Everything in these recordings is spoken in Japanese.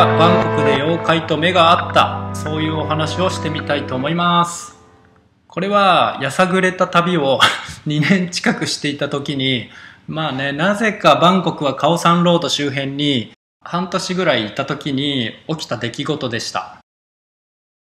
はバンコクで妖怪と目が合ったそういうお話をしてみたいと思います。これはやさぐれた旅を 2年近くしていた時にまあねなぜかバンコクはカオサンロード周辺に半年ぐらいいた時に起きた出来事でした。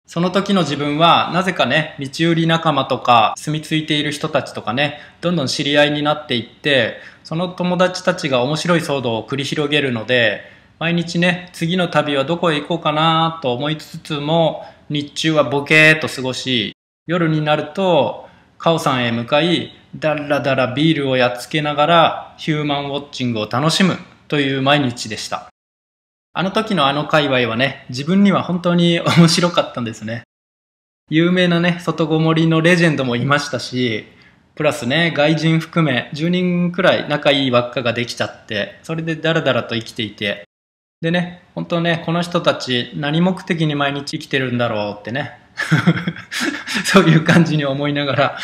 その時の自分はなぜかね道売り仲間とか住み着いている人たちとかねどんどん知り合いになっていってその友達たちが面白い騒動を繰り広げるので毎日ね、次の旅はどこへ行こうかなと思いつつも、日中はボケーと過ごし、夜になると、カオさんへ向かい、だらだらビールをやっつけながら、ヒューマンウォッチングを楽しむという毎日でした。あの時のあの界隈はね、自分には本当に 面白かったんですね。有名なね、外ごもりのレジェンドもいましたし、プラスね、外人含め10人くらい仲いい輪っかができちゃって、それでダラダラと生きていて、でね、本当ね、この人たち何目的に毎日生きてるんだろうってね、そういう感じに思いながら、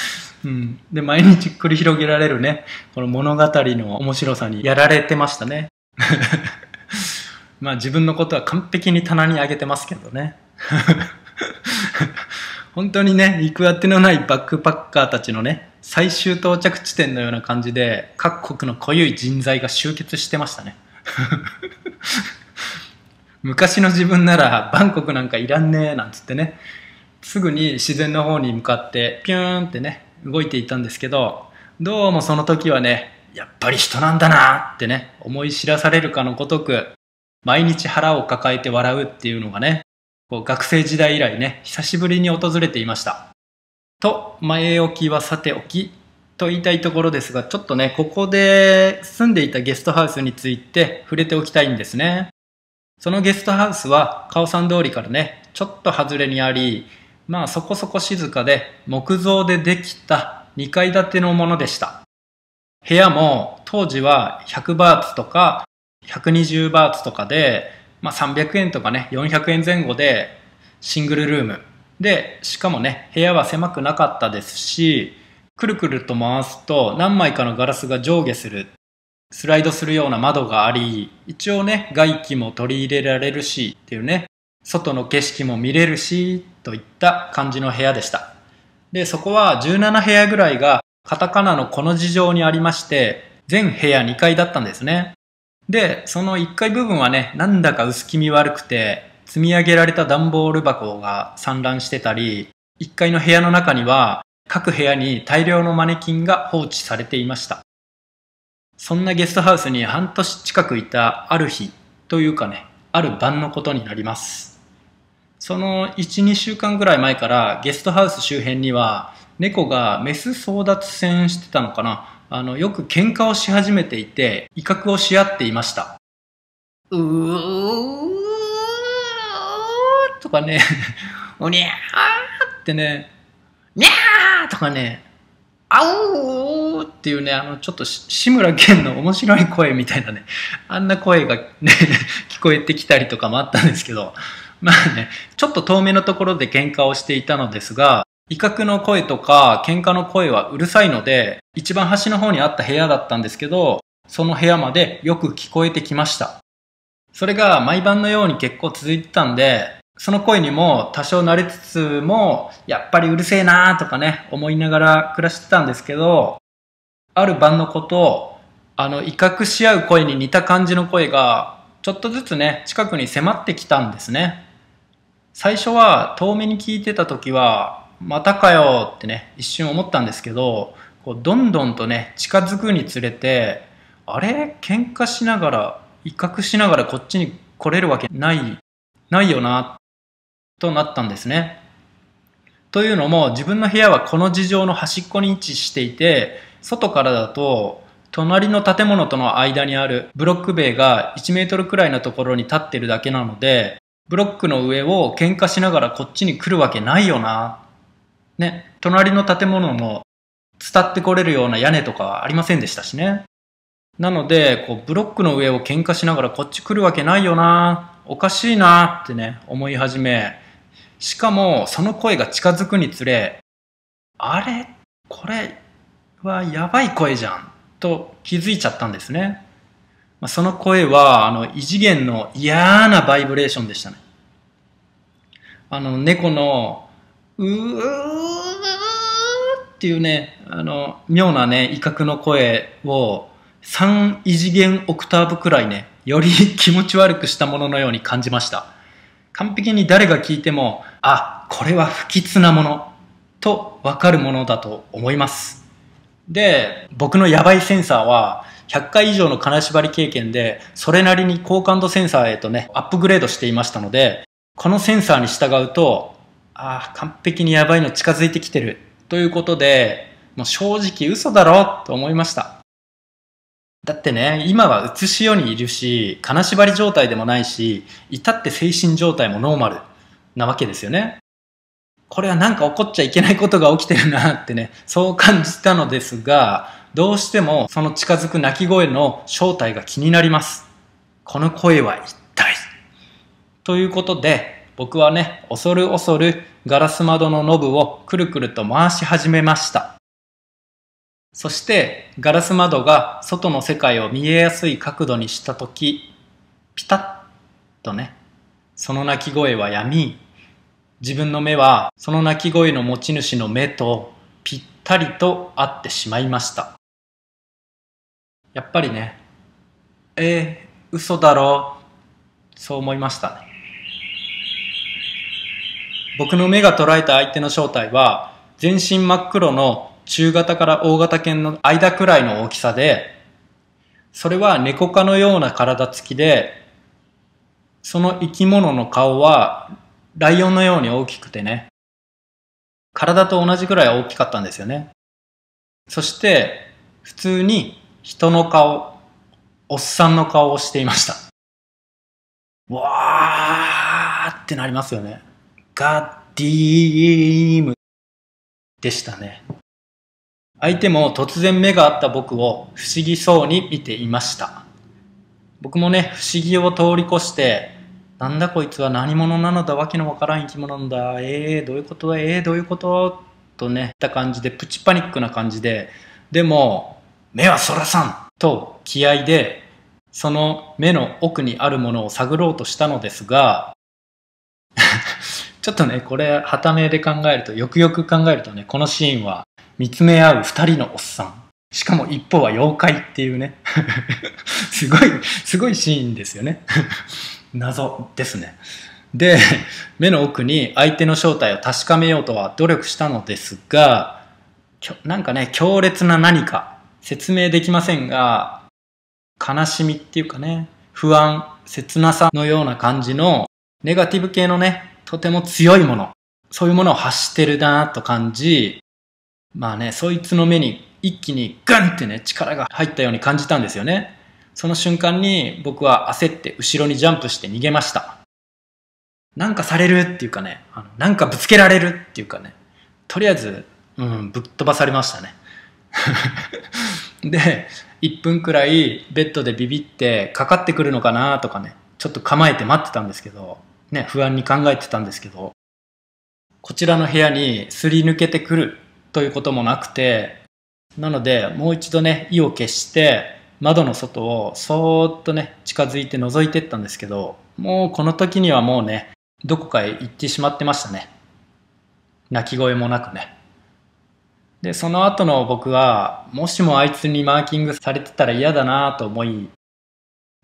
うん。で、毎日繰り広げられるね、この物語の面白さにやられてましたね。まあ自分のことは完璧に棚に上げてますけどね。本当にね、行くあてのないバックパッカーたちのね、最終到着地点のような感じで、各国の濃ゆい人材が集結してましたね。昔の自分ならバンコクなんかいらんねえなんつってね。すぐに自然の方に向かってピューンってね動いていたんですけどどうもその時はねやっぱり人なんだなってね思い知らされるかのごとく毎日腹を抱えて笑うっていうのがねこう学生時代以来ね久しぶりに訪れていました。と前置きはさておきと言いたいところですがちょっとねここで住んでいたゲストハウスについて触れておきたいんですね。そのゲストハウスはカオさん通りからね、ちょっと外れにあり、まあそこそこ静かで木造でできた2階建てのものでした。部屋も当時は100バーツとか120バーツとかで、まあ300円とかね、400円前後でシングルルーム。で、しかもね、部屋は狭くなかったですし、くるくると回すと何枚かのガラスが上下するスライドするような窓があり、一応ね、外気も取り入れられるしっていうね、外の景色も見れるし、といった感じの部屋でした。で、そこは17部屋ぐらいがカタカナのこの事情にありまして、全部屋2階だったんですね。で、その1階部分はね、なんだか薄気味悪くて、積み上げられた段ボール箱が散乱してたり、1階の部屋の中には各部屋に大量のマネキンが放置されていました。そんなゲストハウスに半年近くいたある日というかね、ある晩のことになります。その1、2週間ぐらい前からゲストハウス周辺には猫がメス争奪戦してたのかなあの、よく喧嘩をし始めていて威嚇をし合っていました。うーとかね、おにゃーってね、にゃーとかね、あおーっていうね、あの、ちょっと志村けんの面白い声みたいなね、あんな声がね、聞こえてきたりとかもあったんですけど、まあね、ちょっと遠目のところで喧嘩をしていたのですが、威嚇の声とか喧嘩の声はうるさいので、一番端の方にあった部屋だったんですけど、その部屋までよく聞こえてきました。それが毎晩のように結構続いてたんで、その声にも多少慣れつつも、やっぱりうるせえなーとかね、思いながら暮らしてたんですけど、ある晩のこと、あの、威嚇し合う声に似た感じの声が、ちょっとずつね、近くに迫ってきたんですね。最初は遠目に聞いてた時は、またかよってね、一瞬思ったんですけど、こうどんどんとね、近づくにつれて、あれ？喧嘩しながら、威嚇しながらこっちに来れるわけない、ないよなとなったんですね。というのも自分の部屋はこの事情の端っこに位置していて外からだと隣の建物との間にあるブロック塀が1メートルくらいのところに立ってるだけなのでブロックの上を喧嘩しながらこっちに来るわけないよな。ね、隣の建物も伝ってこれるような屋根とかはありませんでしたしね。なので、こうブロックの上を喧嘩しながらこっち来るわけないよな。おかしいなってね、思い始め、しかもその声が近づくにつれ、あれ？これはやばい声じゃんと気づいちゃったんですね。その声は、あの、異次元の嫌なバイブレーションでしたね。あの、猫の、うーっていうね、あの、妙なね、威嚇の声を3異次元オクターブくらいね、より気持ち悪くしたもののように感じました。完璧に誰が聞いても、あ、これは不吉なものとわかるものだと思います。で、僕のヤバいセンサーは、100回以上の金縛り経験で、それなりに高感度センサーへとね、アップグレードしていましたので、このセンサーに従うと、ああ、完璧にやばいの近づいてきてる。ということで、もう正直嘘だろと思いました。だってね、今はうつし世にいるし、金縛り状態でもないし、至って精神状態もノーマルなわけですよね。これはなんか起こっちゃいけないことが起きてるなってね、そう感じたのですが、どうしてもその近づく鳴き声の正体が気になります。この声は一体ということで、僕はね、恐る恐るガラス窓のノブをくるくると回し始めました。そしてガラス窓が外の世界を見えやすい角度にしたとき、ピタッとね、その鳴き声はやみ、自分の目はその鳴き声の持ち主の目とぴったりと合ってしまいました。やっぱりね、えー、嘘だろそう思いましたね。僕の目が捉えた相手の正体は、全身真っ黒の中型から大型犬の間くらいの大きさで、それは猫科のような体つきで、その生き物の顔はライオンのように大きくてね、体と同じくらい大きかったんですよね。そして、普通に人の顔、おっさんの顔をしていました。わーってなりますよね。ガッディームでしたね。相手も突然目が合った僕を不思議そうに見ていました。僕もね、不思議を通り越して、なんだこいつは何者なのだ、わけのわからん生き物なんだ、えー、どういうことだ、えー、どういうこと？とね、った感じで、プチパニックな感じで、でも、目はそらさんと気合で、その目の奥にあるものを探ろうとしたのですが、ちょっとね、これ、はためで考えると、よくよく考えるとね、このシーンは、見つめ合う二人のおっさん。しかも一方は妖怪っていうね。すごい、すごいシーンですよね。謎ですね。で、目の奥に相手の正体を確かめようとは努力したのですが、なんかね、強烈な何か説明できませんが、悲しみっていうかね、不安、切なさのような感じのネガティブ系のね、とても強いもの、そういうものを発してるなと感じ、まあね、そいつの目に一気にガンってね、力が入ったように感じたんですよね。その瞬間に僕は焦って後ろにジャンプして逃げました。なんかされるっていうかね、あのなんかぶつけられるっていうかね、とりあえず、うん、ぶっ飛ばされましたね。で、1分くらいベッドでビビってかかってくるのかなとかね、ちょっと構えて待ってたんですけど、ね、不安に考えてたんですけど、こちらの部屋にすり抜けてくるということもなくて、なので、もう一度ね、意を決して、窓の外をそーっとね、近づいて覗いてったんですけど、もうこの時にはもうね、どこかへ行ってしまってましたね。泣き声もなくね。で、その後の僕は、もしもあいつにマーキングされてたら嫌だなと思い、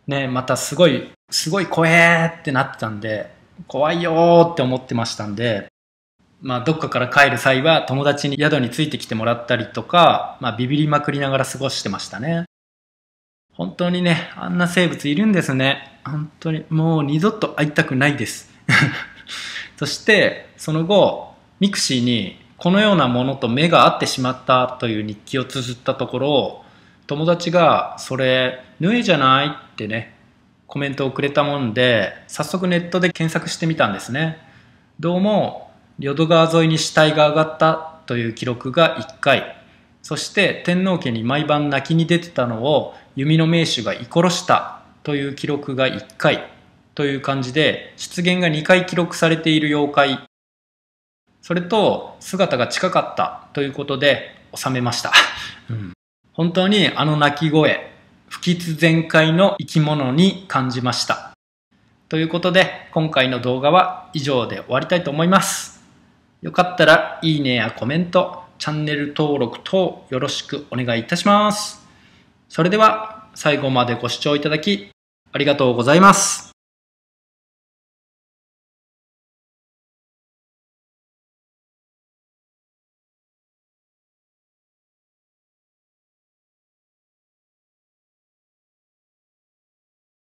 ね、またすごい、すごい怖えってなってたんで、怖いよって思ってましたんで、まあ、どっかから帰る際は友達に宿についてきてもらったりとか、まあ、ビビりまくりながら過ごしてましたね。本当にね、あんな生物いるんですね。本当に、もう二度と会いたくないです。そして、その後、 mixi にこのようなものと目が合ってしまったという日記を綴ったところ、友達が、それ、ヌエじゃないってね、コメントをくれたもんで、早速ネットで検索してみたんですね。どうも、淀川沿いに死体が上がったという記録が1回、そして天皇家に毎晩泣きに出てたのを弓の名手が居殺したという記録が1回。という感じで出現が2回記録されている妖怪。それと姿が近かったということで収めました、うん、本当にあの鳴き声不吉全開の生き物に感じました。ということで、今回の動画は以上で終わりたいと思います。よかったら、いいねやコメント、チャンネル登録等よろしくお願いいたします。それでは、最後までご視聴いただき、ありがとうございます。